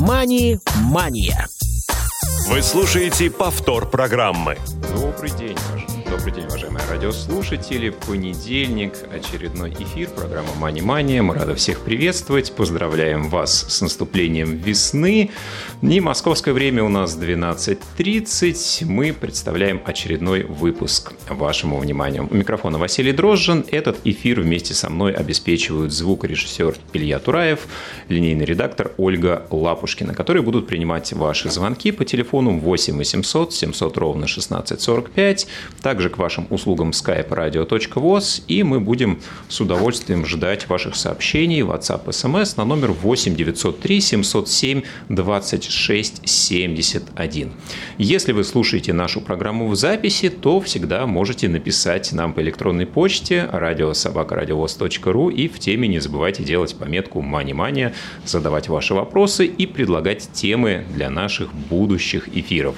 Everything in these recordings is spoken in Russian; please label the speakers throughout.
Speaker 1: «Мани-мания».
Speaker 2: Вы слушаете повтор программы.
Speaker 3: Добрый день, Добрый день, уважаемые радиослушатели. Понедельник, очередной эфир программы Мани Мания. Мы рады всех приветствовать. Поздравляем вас с наступлением весны. И московское время у нас 12.30. Мы представляем очередной выпуск вашему вниманию. У микрофона Василий Дрожжин. Этот эфир вместе со мной обеспечивают звукорежиссер Илья Тураев, линейный редактор Ольга Лапушкина, которые будут принимать ваши звонки по телефону 8 800 700 ровно 1645. Также также к вашим услугам skype radio.voz, и мы будем с удовольствием ждать ваших сообщений, WhatsApp, SMS на номер 8 903 707 26 71. Если вы слушаете нашу программу в записи, то всегда можете написать нам по электронной почте радиособакарадиовоз.ру и в теме не забывайте делать пометку «Мани-мания», задавать ваши вопросы и предлагать темы для наших будущих эфиров.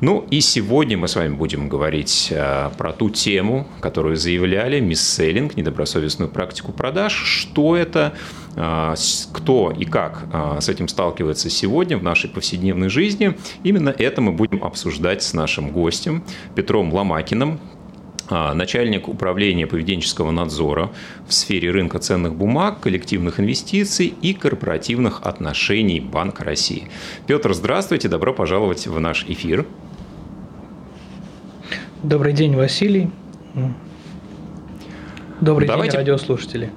Speaker 3: Ну и сегодня мы с вами будем говорить э, про ту тему, которую заявляли, мисселлинг, недобросовестную практику продаж. Что это, э, кто и как э, с этим сталкивается сегодня в нашей повседневной жизни. Именно это мы будем обсуждать с нашим гостем Петром Ломакиным, начальник управления поведенческого надзора в сфере рынка ценных бумаг, коллективных инвестиций и корпоративных отношений Банка России. Петр, здравствуйте, добро пожаловать в наш эфир.
Speaker 4: Добрый день, Василий. Добрый давайте, день, радиослушатели.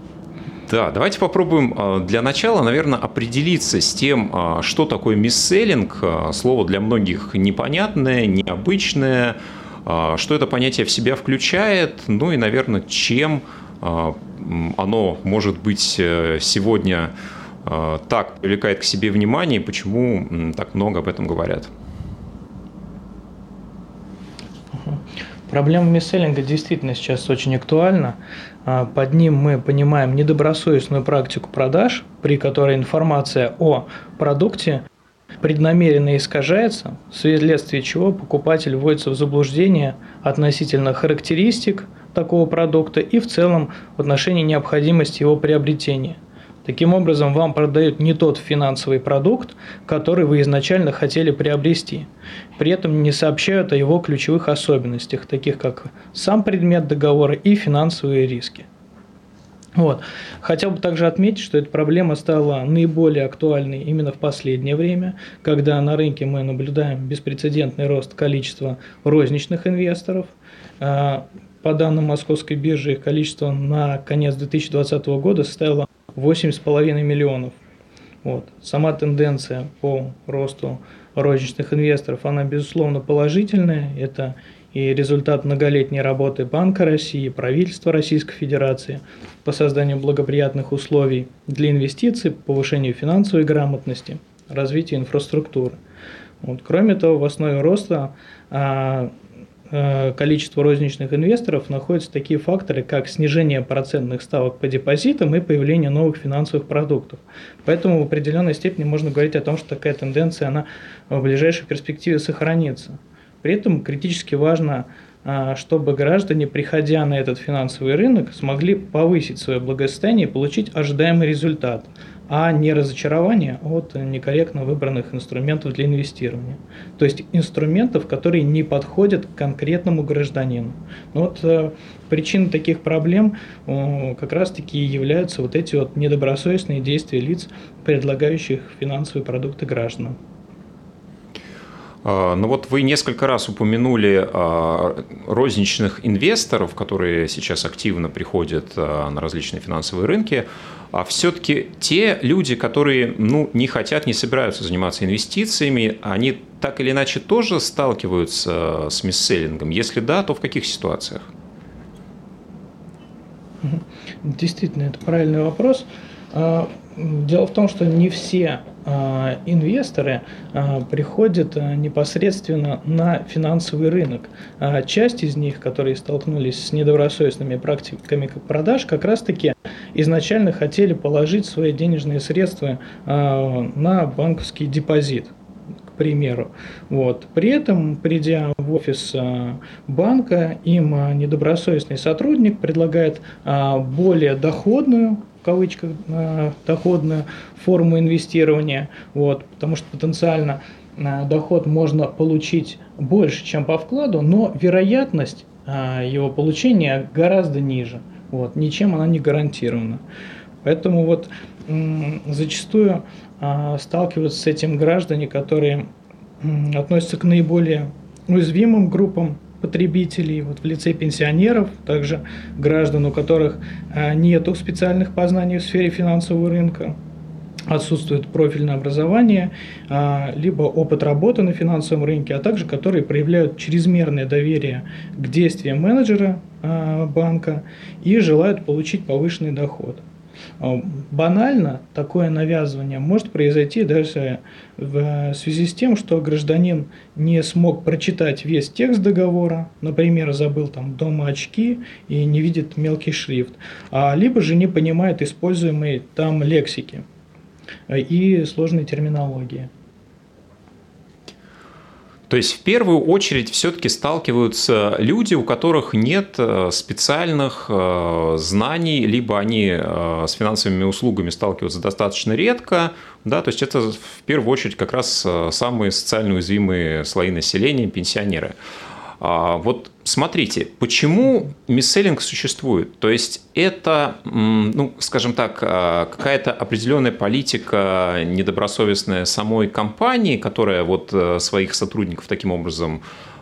Speaker 3: Да, давайте попробуем а, для начала, наверное, определиться с тем, а, что такое мисселлинг. А, слово для многих непонятное, необычное. Что это понятие в себя включает, ну и, наверное, чем оно, может быть, э, сегодня так привлекает к себе внимание, почему так много об этом говорят.
Speaker 4: Проблема мисселлинга действительно сейчас очень актуальна. А, под ним мы понимаем недобросовестную практику продаж, при которой информация о продукте преднамеренно искажается, вследствие чего покупатель вводится в заблуждение относительно характеристик такого продукта и в целом в отношении необходимости его приобретения. Таким образом, вам продают не тот финансовый продукт, который вы изначально хотели приобрести. При этом не сообщают о его ключевых особенностях, таких как сам предмет договора и финансовые риски. Вот. Хотел бы также отметить, что эта проблема стала наиболее актуальной именно в последнее время, когда на рынке мы наблюдаем беспрецедентный рост количества розничных инвесторов. А, по данным Московской биржи, количество на конец 2020 года составило 8,5 миллионов. Вот. Сама тенденция по росту розничных инвесторов, она безусловно положительная. Это и результат многолетней работы Банка России, правительства Российской Федерации по созданию благоприятных условий для инвестиций, повышению финансовой грамотности, развитию инфраструктуры. Вот. Кроме того, в основе роста а, количества розничных инвесторов находятся такие факторы, как снижение процентных ставок по депозитам и появление новых финансовых продуктов. Поэтому в определенной степени можно говорить о том, что такая тенденция она в ближайшей перспективе сохранится. При этом критически важно э, чтобы граждане, приходя на этот финансовый рынок, смогли повысить свое благосостояние и получить ожидаемый результат – а не разочарование от некорректно выбранных инструментов для инвестирования. То есть инструментов, которые не подходят к конкретному гражданину. Но вот э, причиной таких проблем э, как раз-таки являются вот эти вот недобросовестные действия лиц, предлагающих финансовые продукты гражданам.
Speaker 3: А, ну вот вы несколько раз упомянули а, розничных инвесторов, которые сейчас активно приходят а, на различные финансовые рынки. А все-таки те люди, которые ну, не хотят, не собираются заниматься инвестициями, они так или иначе тоже сталкиваются с мисселлингом? Если да, то в каких ситуациях?
Speaker 4: Действительно, это правильный вопрос. Дело в том, что не все а, инвесторы а, приходят а, непосредственно на финансовый рынок. Часть из них, которые столкнулись с недобросовестными практиками продаж, как раз-таки изначально хотели положить свои денежные средства на банковский депозит к примеру. Вот. При этом, придя в офис банка, им недобросовестный сотрудник предлагает более доходную в кавычках, доходную форму инвестирования, вот, потому что потенциально доход можно получить больше, чем по вкладу, но вероятность его получения гораздо ниже. Вот, ничем она не гарантирована. Поэтому вот зачастую сталкиваются с этим граждане, которые относятся к наиболее уязвимым группам потребителей, вот в лице пенсионеров, также граждан, у которых а, нет специальных познаний в сфере финансового рынка, отсутствует профильное образование, а, либо опыт работы на финансовом рынке, а также которые проявляют чрезмерное доверие к действиям менеджера а, банка и желают получить повышенный доход. А, банально такое навязывание может произойти даже в связи с тем, что гражданин не смог прочитать весь текст договора, например, забыл там дома очки и не видит мелкий шрифт, а либо же не понимает используемой там лексики и сложной терминологии.
Speaker 3: То есть в первую очередь все-таки сталкиваются люди, у которых нет э, специальных э, знаний, либо они э, с финансовыми услугами сталкиваются достаточно редко, да, то есть это в первую очередь как раз самые социально уязвимые слои населения, пенсионеры. А, вот смотрите, почему мисселлинг существует? То есть это, ну, скажем так, а, какая-то определенная политика недобросовестная самой компании, которая вот э, своих сотрудников таким образом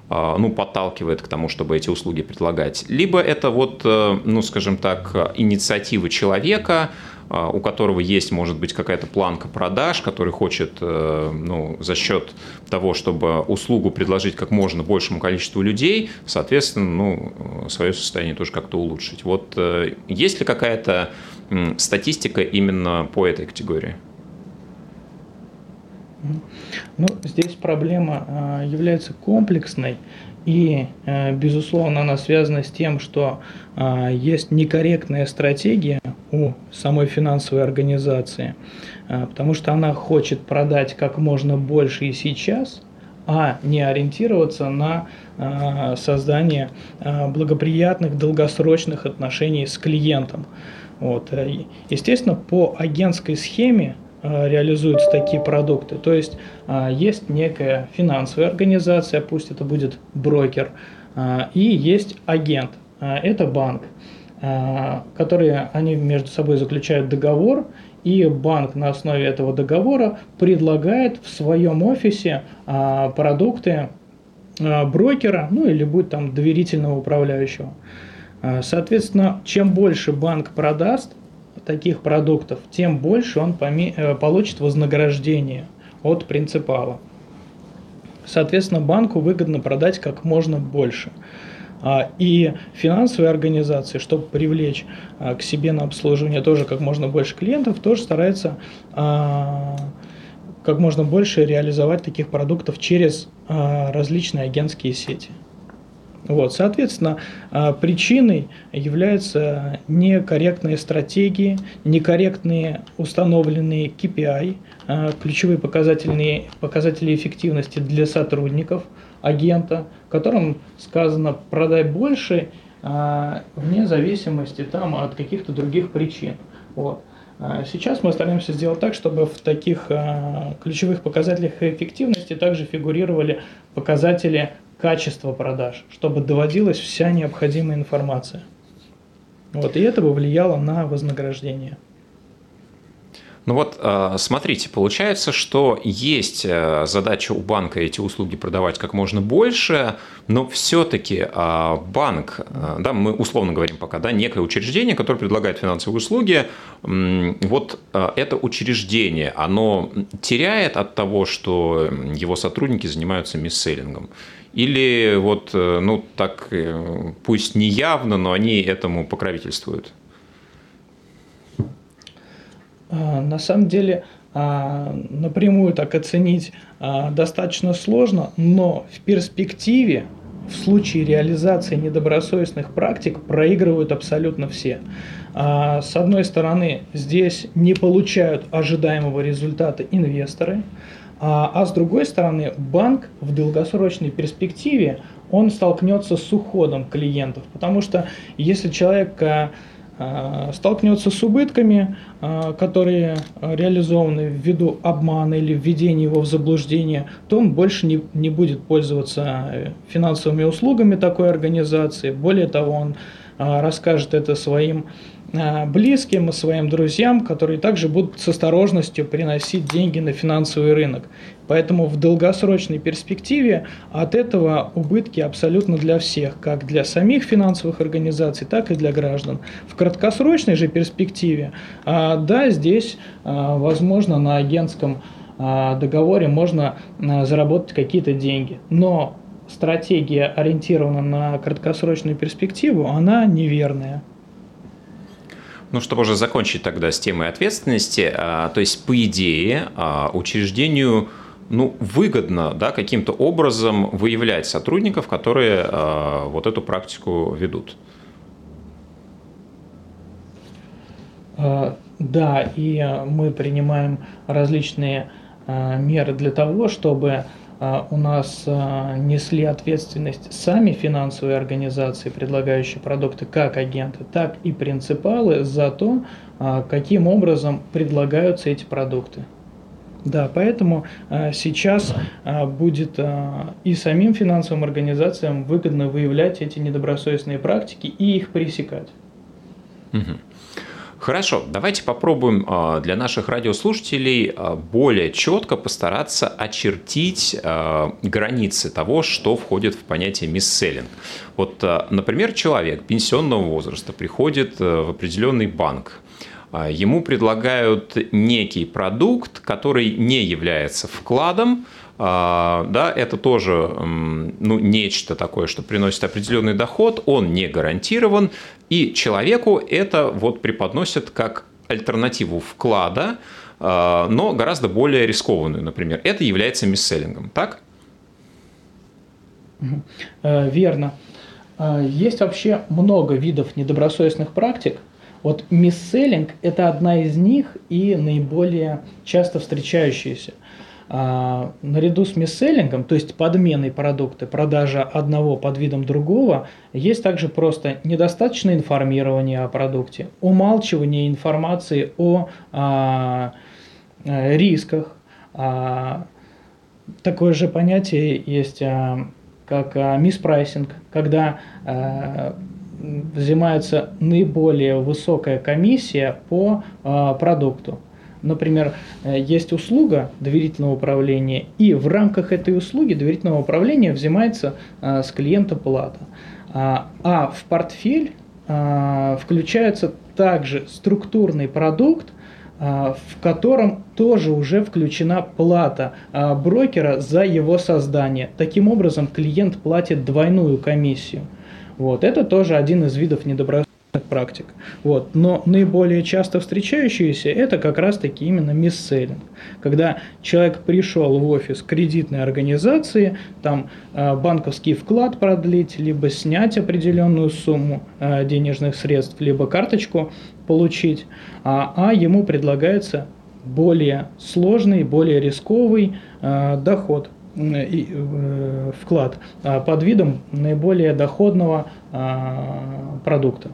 Speaker 3: а, ну, подталкивает к тому, чтобы эти услуги предлагать. Либо это вот, э, ну, скажем так, инициатива человека, у которого есть, может быть, какая-то планка продаж, который хочет э, ну, за счет того, чтобы услугу предложить как можно большему количеству людей, соответственно, ну, свое состояние тоже как-то улучшить. Вот э, есть ли какая-то статистика именно по этой категории?
Speaker 4: Ну, здесь проблема а, является комплексной. И, э, безусловно, она связана с тем, что а, есть некорректная стратегия у самой финансовой организации, а, потому что она хочет продать как можно больше и сейчас, а не ориентироваться на создание благоприятных долгосрочных отношений с клиентом. Вот. Э, естественно, по агентской схеме Э, реализуются такие продукты. То есть э, есть некая финансовая организация, пусть это будет брокер, э, и есть агент, это банк, которые они между собой заключают договор, и банк на основе этого договора предлагает в своем офисе продукты брокера, ну или будь там доверительного управляющего. Соответственно, чем больше банк продаст, таких продуктов, тем больше он э, получит вознаграждение от принципала. Соответственно, банку выгодно продать как можно больше. А, и финансовые организации, чтобы привлечь а, к себе на обслуживание тоже как можно больше клиентов, тоже стараются а, как можно больше реализовать таких продуктов через различные агентские сети. Вот, соответственно, а, причиной являются некорректные стратегии, некорректные установленные KPI, а, ключевые показательные, показатели эффективности для сотрудников агента, которым сказано «продай больше», а, вне зависимости там, от каких-то других причин. Вот. Сейчас мы стараемся сделать так, чтобы в таких ключевых показателях эффективности также фигурировали показатели качество продаж, чтобы доводилась вся необходимая информация. Вот, и это бы влияло на вознаграждение.
Speaker 3: Ну вот, э, смотрите, получается, что есть э, задача у банка эти услуги продавать как можно больше, но все-таки э, банк, да, мы условно говорим пока, да, некое учреждение, которое предлагает финансовые услуги, вот это учреждение, оно теряет от того, что его сотрудники занимаются мисселлингом. Или вот, ну, так, пусть не явно, но они этому покровительствуют?
Speaker 4: А, на самом деле, а, напрямую так оценить а, достаточно сложно, но в перспективе, в случае реализации недобросовестных практик, проигрывают абсолютно все. С одной стороны, здесь не получают ожидаемого результата инвесторы, а, с другой стороны, банк в долгосрочной перспективе он столкнется с уходом клиентов, потому что если человек столкнется с убытками, которые реализованы ввиду обмана или введения его в заблуждение, то он больше не, не будет пользоваться финансовыми услугами такой организации. Более того, он расскажет это своим Э, близким и своим друзьям, которые также будут с осторожностью приносить деньги на финансовый рынок. Поэтому в долгосрочной перспективе от этого убытки абсолютно для всех, как для самих финансовых организаций, так и для граждан. В краткосрочной же перспективе, э, да, здесь, возможно, на агентском договоре можно заработать какие-то деньги. Но стратегия, ориентирована на краткосрочную перспективу, она неверная.
Speaker 3: Ну, чтобы уже закончить тогда с темой ответственности, а, то есть, по идее, а, учреждению ну, выгодно да, каким-то образом выявлять сотрудников, которые а, вот эту практику ведут.
Speaker 4: Да, и мы принимаем различные меры для того, чтобы у нас а, несли ответственность сами финансовые организации, предлагающие продукты как агенты, так и принципалы за то, а, каким образом предлагаются эти продукты. Да, поэтому сейчас будет и самим финансовым организациям выгодно выявлять эти недобросовестные практики и их пресекать.
Speaker 3: Угу. Хорошо, давайте попробуем а, для наших радиослушателей а, более четко постараться очертить а, границы того, что входит в понятие мисселлинг. Вот, например, человек пенсионного возраста приходит в определенный банк, ему предлагают некий продукт, который не является вкладом, да, это тоже ну, нечто такое, что приносит определенный доход, он не гарантирован, и человеку это вот преподносят как альтернативу вклада, а, но гораздо более рискованную, например. Это является мисселлингом, так?
Speaker 4: Э, верно. А, есть вообще много видов недобросовестных практик. Вот мисселлинг – это одна из них и наиболее часто встречающаяся. А, наряду с мисселлингом, то есть подменой продукта, продажа одного под видом другого, есть также просто недостаточное информирование о продукте, умалчивание информации о а, а, рисках. Такое же понятие есть, как а, миспрайсинг, когда взимается наиболее высокая комиссия по продукту. Например, э, есть услуга доверительного управления, и в рамках этой услуги доверительного управления взимается э, с клиента плата. А, а в портфель а, включается также структурный продукт, а, в котором тоже уже включена плата брокера за его создание. Таким образом, клиент платит двойную комиссию. Вот. Это тоже один из видов недобросовестности практик. Вот. Но наиболее часто встречающиеся это как раз-таки именно мисселлинг. Когда человек пришел в офис кредитной организации, там э, банковский вклад продлить, либо снять определенную сумму э, денежных средств, либо карточку получить, а, а ему предлагается более сложный, более рисковый э, доход и, э, вклад э, под видом наиболее доходного э, продукта.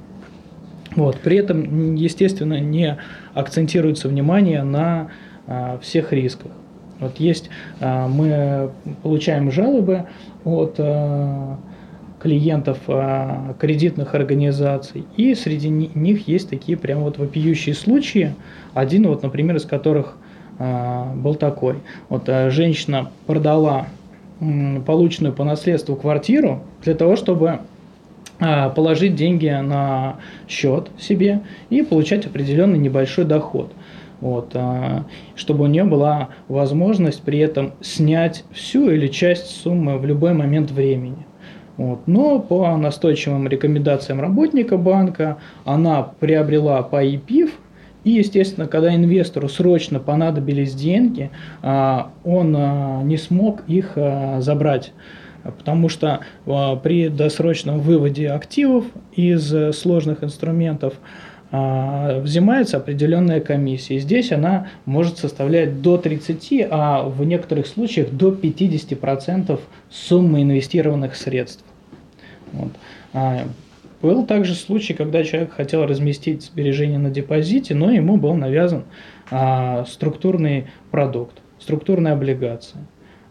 Speaker 4: Вот. При этом, естественно, не акцентируется внимание на а, всех рисках. Вот есть, а, мы получаем жалобы от а, клиентов а, кредитных организаций, и среди них есть такие прям вот вопиющие случаи. Один вот, например, из которых а, был такой. Вот а, женщина продала м, полученную по наследству квартиру для того, чтобы положить деньги на счет себе и получать определенный небольшой доход. Вот, а, чтобы у нее была возможность при этом снять всю или часть суммы в любой момент времени. Вот. Но по настойчивым рекомендациям работника банка она приобрела по ИПИФ, и, естественно, когда инвестору срочно понадобились деньги, а, он не смог их забрать потому что а, при досрочном выводе активов из э, сложных инструментов а, взимается определенная комиссия. здесь она может составлять до 30, а в некоторых случаях до 50% суммы инвестированных средств. Вот. А, Был также случай, когда человек хотел разместить сбережения на депозите, но ему был навязан а, структурный продукт, структурная облигация.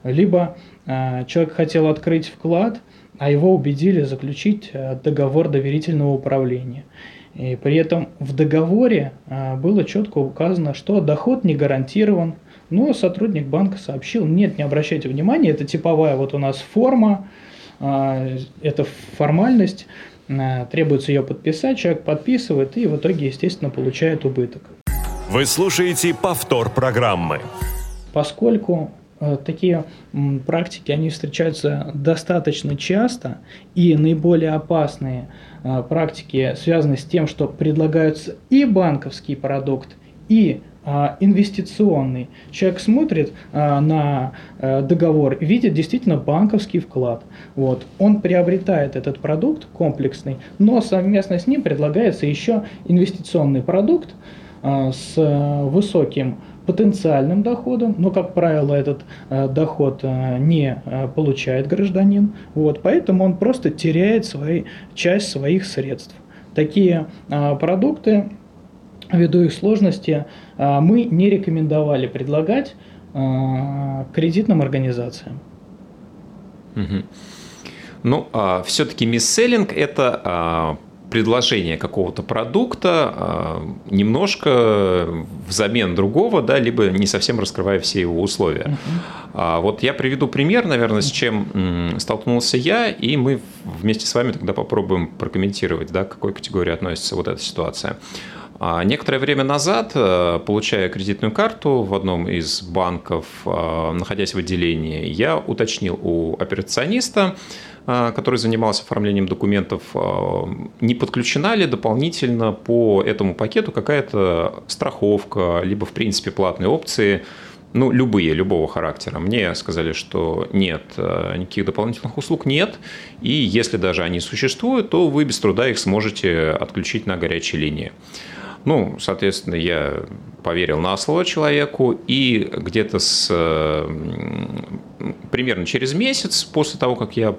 Speaker 4: Либо а, человек хотел открыть вклад, а его убедили заключить а, договор доверительного управления. И при этом в договоре а, было четко указано, что доход не гарантирован, но сотрудник банка сообщил, нет, не обращайте внимания, это типовая вот у нас форма, это формальность, требуется ее подписать, человек подписывает и в итоге, естественно, получает убыток.
Speaker 2: Вы слушаете повтор программы.
Speaker 4: Поскольку э, такие практики, они встречаются достаточно часто, и наиболее опасные э, практики связаны с тем, что предлагаются и банковский продукт, и а, инвестиционный. Человек смотрит а, на а, договор, видит действительно банковский вклад. Вот. Он приобретает этот продукт комплексный, но совместно с ним предлагается еще инвестиционный продукт с высоким потенциальным доходом, но, как правило, этот доход не получает гражданин. Вот. Поэтому он просто теряет свои, часть своих средств. Такие продукты ввиду их сложности, мы не рекомендовали предлагать кредитным организациям.
Speaker 3: Ну, а, все-таки мисселлинг – это а, предложение какого-то продукта а, немножко взамен другого, да, либо не совсем раскрывая все его условия. Uh-huh. А, вот я приведу пример, наверное, с чем столкнулся я, и мы вместе с вами тогда попробуем прокомментировать, да, к какой категории относится вот эта ситуация. А некоторое время назад, получая кредитную карту в одном из банков, находясь в отделении, я уточнил у операциониста, который занимался оформлением документов, не подключена ли дополнительно по этому пакету какая-то страховка, либо, в принципе, платные опции, ну, любые, любого характера. Мне сказали, что нет, никаких дополнительных услуг нет, и если даже они существуют, то вы без труда их сможете отключить на горячей линии. Ну, соответственно, я поверил на слово человеку, и где-то с примерно через месяц после того, как я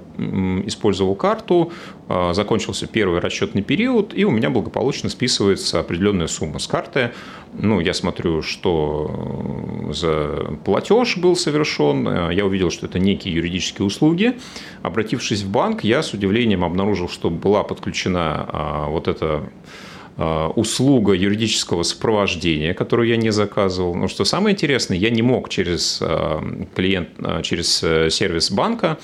Speaker 3: использовал карту, а, закончился первый расчетный период, и у меня благополучно списывается определенная сумма с карты. Ну, я смотрю, что за платеж был совершен, я увидел, что это некие юридические услуги. Обратившись в банк, я с удивлением обнаружил, что была подключена а, вот эта Э, услуга юридического сопровождения, которую я не заказывал. Но что самое интересное, я не мог через э, клиент, э, через сервис банка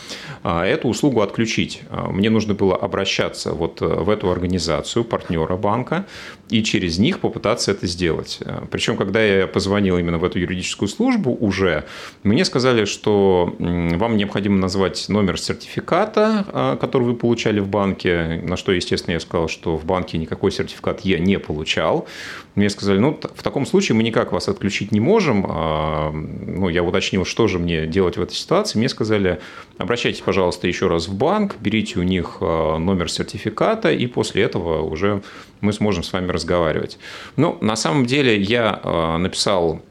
Speaker 3: эту услугу отключить. Мне нужно было обращаться вот в эту организацию, партнера банка, и через них попытаться это сделать. Причем, когда я позвонил именно в эту юридическую службу уже, мне сказали, что вам необходимо назвать номер сертификата, который вы получали в банке, на что, естественно, я сказал, что в банке никакой сертификат я не получал. Мне сказали, ну, в таком случае мы никак вас отключить не можем. А, ну, я уточнил, что же мне делать в этой ситуации. Мне сказали, обращайтесь, пожалуйста, еще раз в банк, берите у них а, номер сертификата, и после этого уже мы сможем с вами разговаривать. Ну, на самом деле я а, написал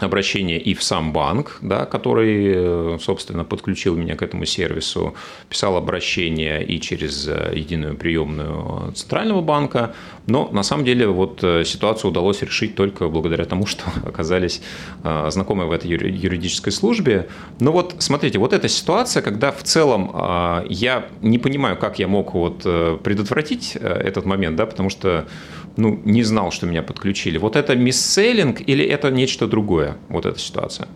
Speaker 3: обращение и в сам банк, да, который, э, собственно, подключил меня к этому сервису, писал обращение и через э, единую приемную Центрального банка, но на самом деле вот э, ситуацию удалось решить только благодаря тому, что оказались знакомы в этой юридической службе. Но вот смотрите, вот эта ситуация, когда в целом я не понимаю, как я мог вот предотвратить этот момент, да, потому что ну, не знал, что меня подключили. Вот это мисселлинг или это нечто другое, вот эта ситуация?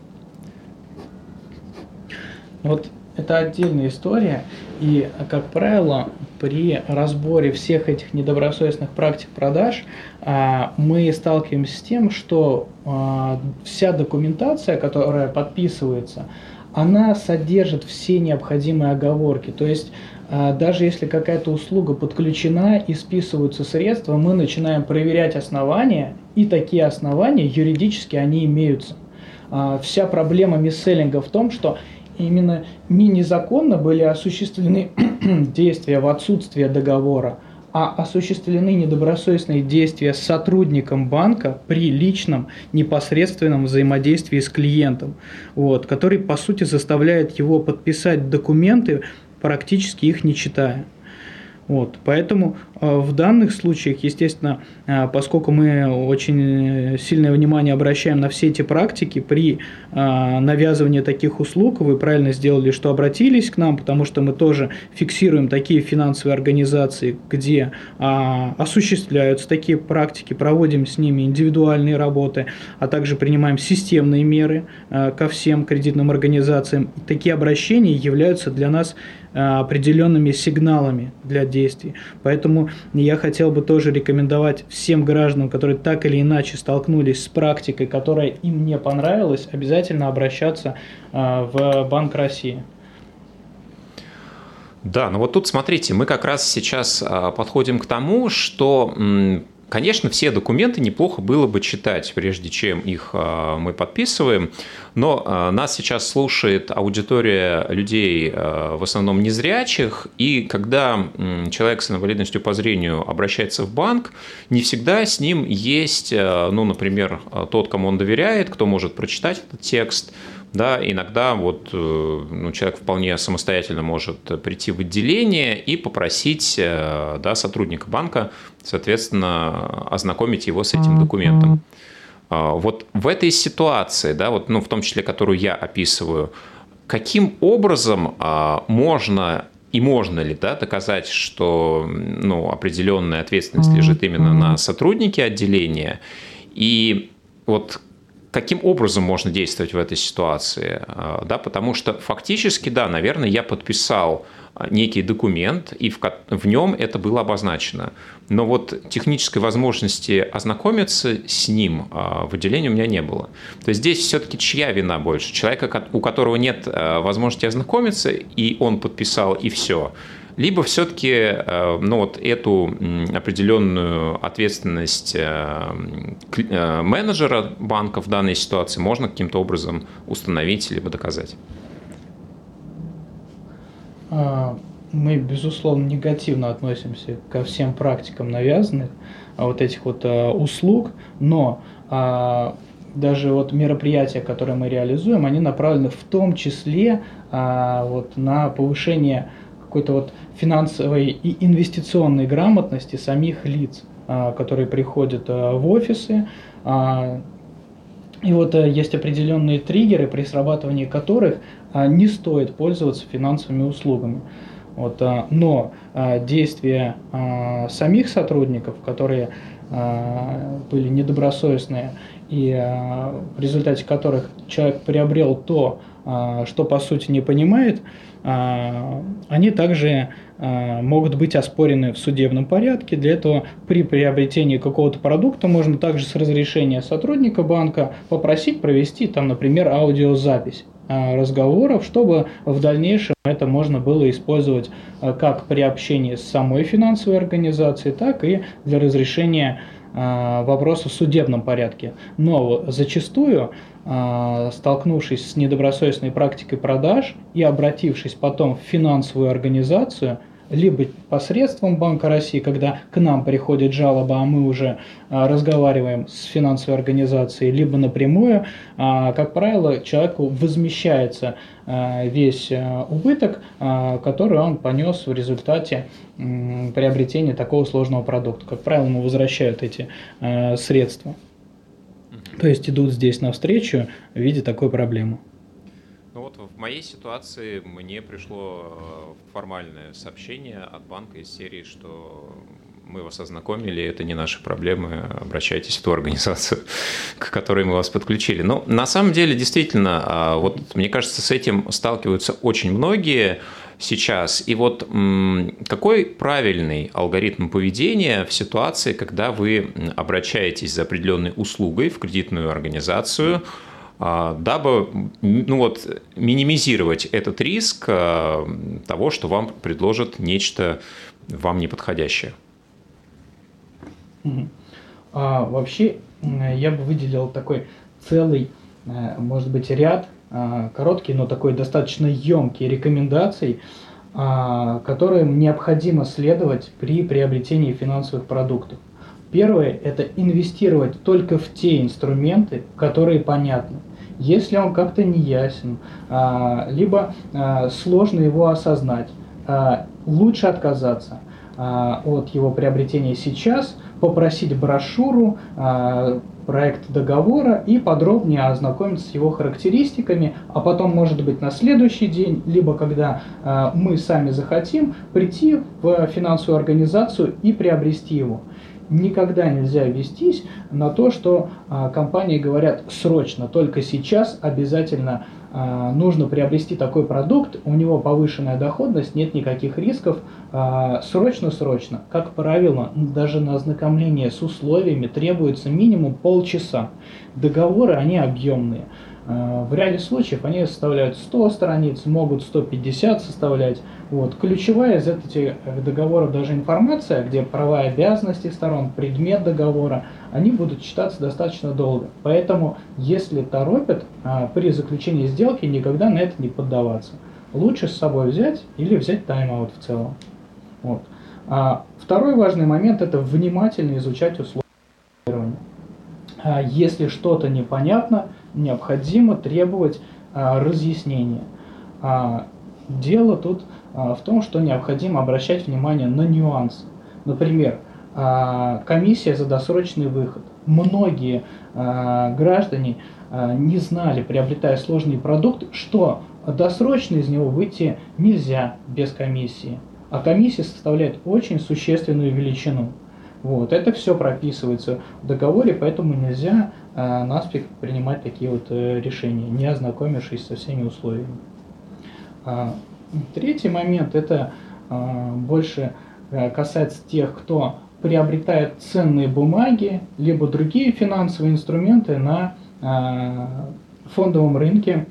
Speaker 4: Вот это отдельная история, и, как правило, при разборе всех этих недобросовестных практик продаж а, мы сталкиваемся с тем, что а, вся документация, которая подписывается, она содержит все необходимые оговорки. То есть даже если какая-то услуга подключена и списываются средства, мы начинаем проверять основания, и такие основания юридически они имеются. А, вся проблема мисселлинга в том, что именно не незаконно были осуществлены действия в отсутствие договора, а осуществлены недобросовестные действия с сотрудником банка при личном непосредственном взаимодействии с клиентом, вот, который, по сути, заставляет его подписать документы, практически их не читая. Вот, поэтому в данных случаях, естественно, э, поскольку мы очень сильное внимание обращаем на все эти практики при э, навязывании таких услуг, вы правильно сделали, что обратились к нам, потому что мы тоже фиксируем такие финансовые организации, где а, осуществляются такие практики, проводим с ними индивидуальные работы, а также принимаем системные меры ко всем кредитным организациям. Такие обращения являются для нас Э, определенными сигналами для действий. Поэтому я хотел бы тоже рекомендовать всем гражданам, которые так или иначе столкнулись с практикой, которая им не понравилась, обязательно обращаться э, в Банк России.
Speaker 3: Да, ну вот тут смотрите, мы как раз сейчас а, подходим к тому, что Конечно, все документы неплохо было бы читать, прежде чем их а, мы подписываем, но а, нас сейчас слушает аудитория людей а, в основном незрячих, и когда человек с инвалидностью по зрению обращается в банк, не всегда с ним есть, ну, например, тот, кому он доверяет, кто может прочитать этот текст, да, иногда вот э, ну, человек вполне самостоятельно может прийти в отделение и попросить э, да, сотрудника банка, соответственно, ознакомить его с этим документом. А, вот в этой ситуации, да, вот, ну, в том числе, которую я описываю, каким образом а, можно и можно ли да, доказать, что ну, определенная ответственность лежит именно на сотруднике отделения? И вот каким образом можно действовать в этой ситуации, а, да, потому что фактически, да, наверное, я подписал а, некий документ, и в, в нем это было обозначено. Но вот технической возможности ознакомиться с ним а, в отделении у меня не было. То есть здесь все-таки чья вина больше? Человека, у которого нет возможности ознакомиться, и он подписал, и все – либо все-таки э, ну, вот эту определенную ответственность э, э, менеджера банка в данной ситуации можно каким-то образом установить либо доказать?
Speaker 4: А, мы, безусловно, негативно относимся ко всем практикам навязанных а, вот этих вот услуг, но а, даже вот мероприятия, которые мы реализуем, они направлены в том числе вот на повышение какой-то вот финансовой и инвестиционной грамотности самих лиц, а, которые приходят а, в офисы. А, и вот э, есть определенные триггеры, при срабатывании которых не стоит пользоваться финансовыми услугами. Вот, но действия самих сотрудников, которые были недобросовестные, и в результате которых человек приобрел то, что по сути не понимает, они также а, могут быть оспорены в судебном порядке. Для этого при приобретении какого-то продукта можно также с разрешения сотрудника банка попросить провести, там, например, аудиозапись а, разговоров, чтобы в дальнейшем это можно было использовать как при общении с самой финансовой организацией, так и для разрешения вопроса в судебном порядке. Но зачастую а, столкнувшись с недобросовестной практикой продаж и обратившись потом в финансовую организацию, либо посредством Банка России, когда к нам приходит жалоба, а мы уже а, разговариваем с финансовой организацией, либо напрямую, а, как правило, человеку возмещается весь убыток, который он понес в результате приобретения такого сложного продукта. Как правило, ему возвращают эти средства. То есть идут здесь навстречу, видя такую проблему.
Speaker 3: Ну вот в моей ситуации мне пришло э, формальное сообщение от банка из серии, что мы вас ознакомили, это не наши проблемы, обращайтесь в ту организацию, к которой мы вас подключили. Но на самом деле, действительно, а, вот мне кажется, с этим сталкиваются очень многие сейчас. И вот какой правильный алгоритм поведения в ситуации, когда вы обращаетесь за определенной услугой в кредитную организацию, а, дабы ну вот, минимизировать этот риск а, того, что вам предложат нечто вам неподходящее?
Speaker 4: А, вообще, я бы выделил такой целый, э, может быть, ряд а, короткий, но такой достаточно емкий рекомендаций, а, которым необходимо следовать при приобретении финансовых продуктов. Первое – это инвестировать только в те инструменты, которые понятны. Если он как-то не ясен, а, либо сложно его осознать, лучше отказаться – от его приобретения сейчас, попросить брошюру, проект договора и подробнее ознакомиться с его характеристиками, а потом, может быть, на следующий день, либо когда мы сами захотим, прийти в финансовую организацию и приобрести его. Никогда нельзя вестись на то, что э, компании говорят срочно, только сейчас обязательно а, нужно приобрести такой продукт, у него повышенная доходность, нет никаких рисков, а, срочно-срочно. Как правило, даже на ознакомление с условиями требуется минимум полчаса. Договоры, они объемные. А, в ряде случаев они составляют 100 страниц, могут 150 составлять. Вот. Ключевая из этих договоров даже информация, где права и обязанности сторон, предмет договора, они будут читаться достаточно долго. Поэтому, если торопят, а, при заключении сделки никогда на это не поддаваться. Лучше с собой взять или взять тайм-аут в целом. Вот. А второй важный момент – это внимательно изучать условия. А если что-то непонятно, необходимо требовать а, разъяснения. А, дело тут а, в том, что необходимо обращать внимание на нюансы. Например, а, комиссия за досрочный выход. Многие а, граждане не знали, приобретая сложный продукт, что досрочно из него выйти нельзя без комиссии. А комиссия составляет очень существенную величину. Вот, это все прописывается в договоре, поэтому нельзя наспех принимать такие вот э, решения, не ознакомившись со всеми условиями. Третий момент это а, больше э, касается тех, кто приобретает ценные бумаги, либо другие финансовые инструменты на а, фондовом рынке.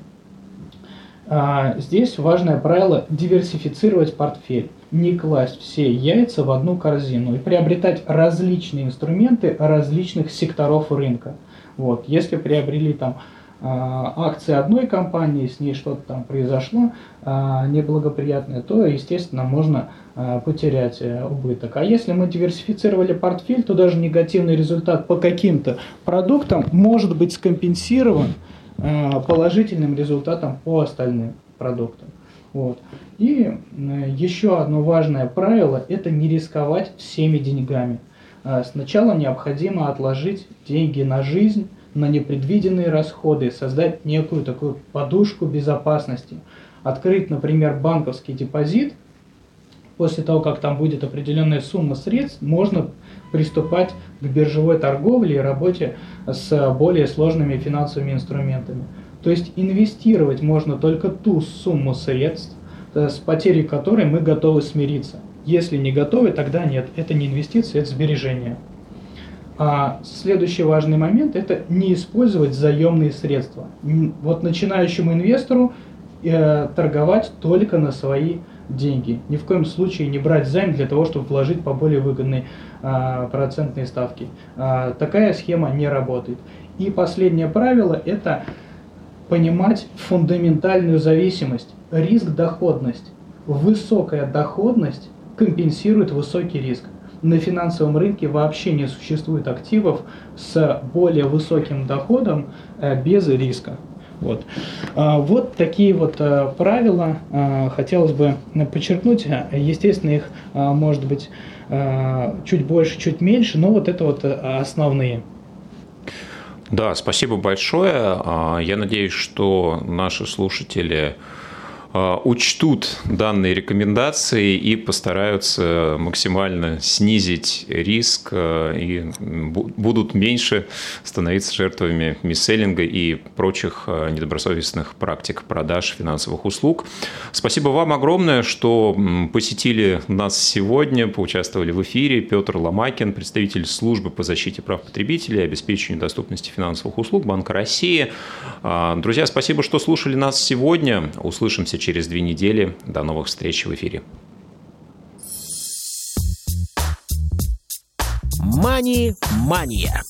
Speaker 4: А, здесь важное правило диверсифицировать портфель, не класть все яйца в одну корзину и приобретать различные инструменты различных секторов рынка. Вот, если приобрели там а, акции одной компании, с ней что-то там произошло а, неблагоприятное, то, естественно, можно а, потерять э, убыток. А если мы диверсифицировали портфель, то даже негативный результат по каким-то продуктам может быть скомпенсирован положительным результатом по остальным продуктам. Вот. И еще одно важное правило – это не рисковать всеми деньгами. Сначала необходимо отложить деньги на жизнь, на непредвиденные расходы, создать некую такую подушку безопасности. Открыть, например, банковский депозит, после того, как там будет определенная сумма средств, можно приступать к биржевой торговле и работе с более сложными финансовыми инструментами. То есть инвестировать можно только ту сумму средств, э, с потерей которой мы готовы смириться. Если не готовы, тогда нет, это не инвестиция, это сбережение. А следующий важный момент – это не использовать заемные средства. Вот начинающему инвестору э, торговать только на свои деньги. Ни в коем случае не брать займ для того, чтобы вложить по более выгодной э, процентной ставке. Э, такая схема не работает. И последнее правило – это понимать фундаментальную зависимость, риск-доходность. Высокая доходность компенсирует высокий риск на финансовом рынке вообще не существует активов с более высоким доходом э, без риска. Вот. А, вот такие вот э, правила э, хотелось бы подчеркнуть. Естественно, их может быть чуть больше, чуть меньше, но вот это вот основные.
Speaker 3: Да, спасибо большое. А, я надеюсь, что наши слушатели а, учтут данные рекомендации и постараются максимально снизить риск а, и будут меньше становиться жертвами мисселлинга и прочих а, недобросовестных практик продаж финансовых услуг. Спасибо вам огромное, что посетили нас сегодня, поучаствовали в эфире. Петр Ломакин, представитель службы по защите прав потребителей и обеспечению доступности финансовых услуг Банка России. Друзья, спасибо, что слушали нас сегодня. Услышимся через две недели. До новых встреч в эфире.
Speaker 1: Мани-мания.